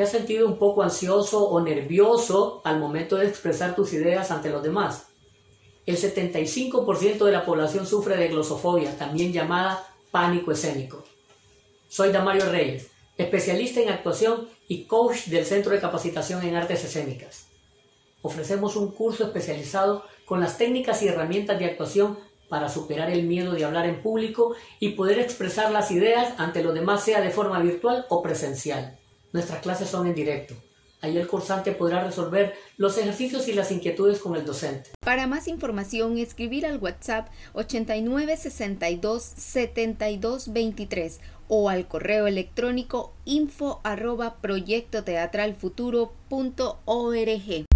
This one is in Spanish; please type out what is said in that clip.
¿Te has sentido un poco ansioso o nervioso al momento de expresar tus ideas ante los demás? El 75% de la población sufre de glosofobia, también llamada pánico escénico. Soy Damario Reyes, especialista en actuación y coach del Centro de Capacitación en Artes Escénicas. Ofrecemos un curso especializado con las técnicas y herramientas de actuación para superar el miedo de hablar en público y poder expresar las ideas ante los demás, sea de forma virtual o presencial. Nuestras clases son en directo. Ahí el cursante podrá resolver los ejercicios y las inquietudes con el docente. Para más información, escribir al WhatsApp 8962 7223 o al correo electrónico info arroba proyectoteatralfuturo.org.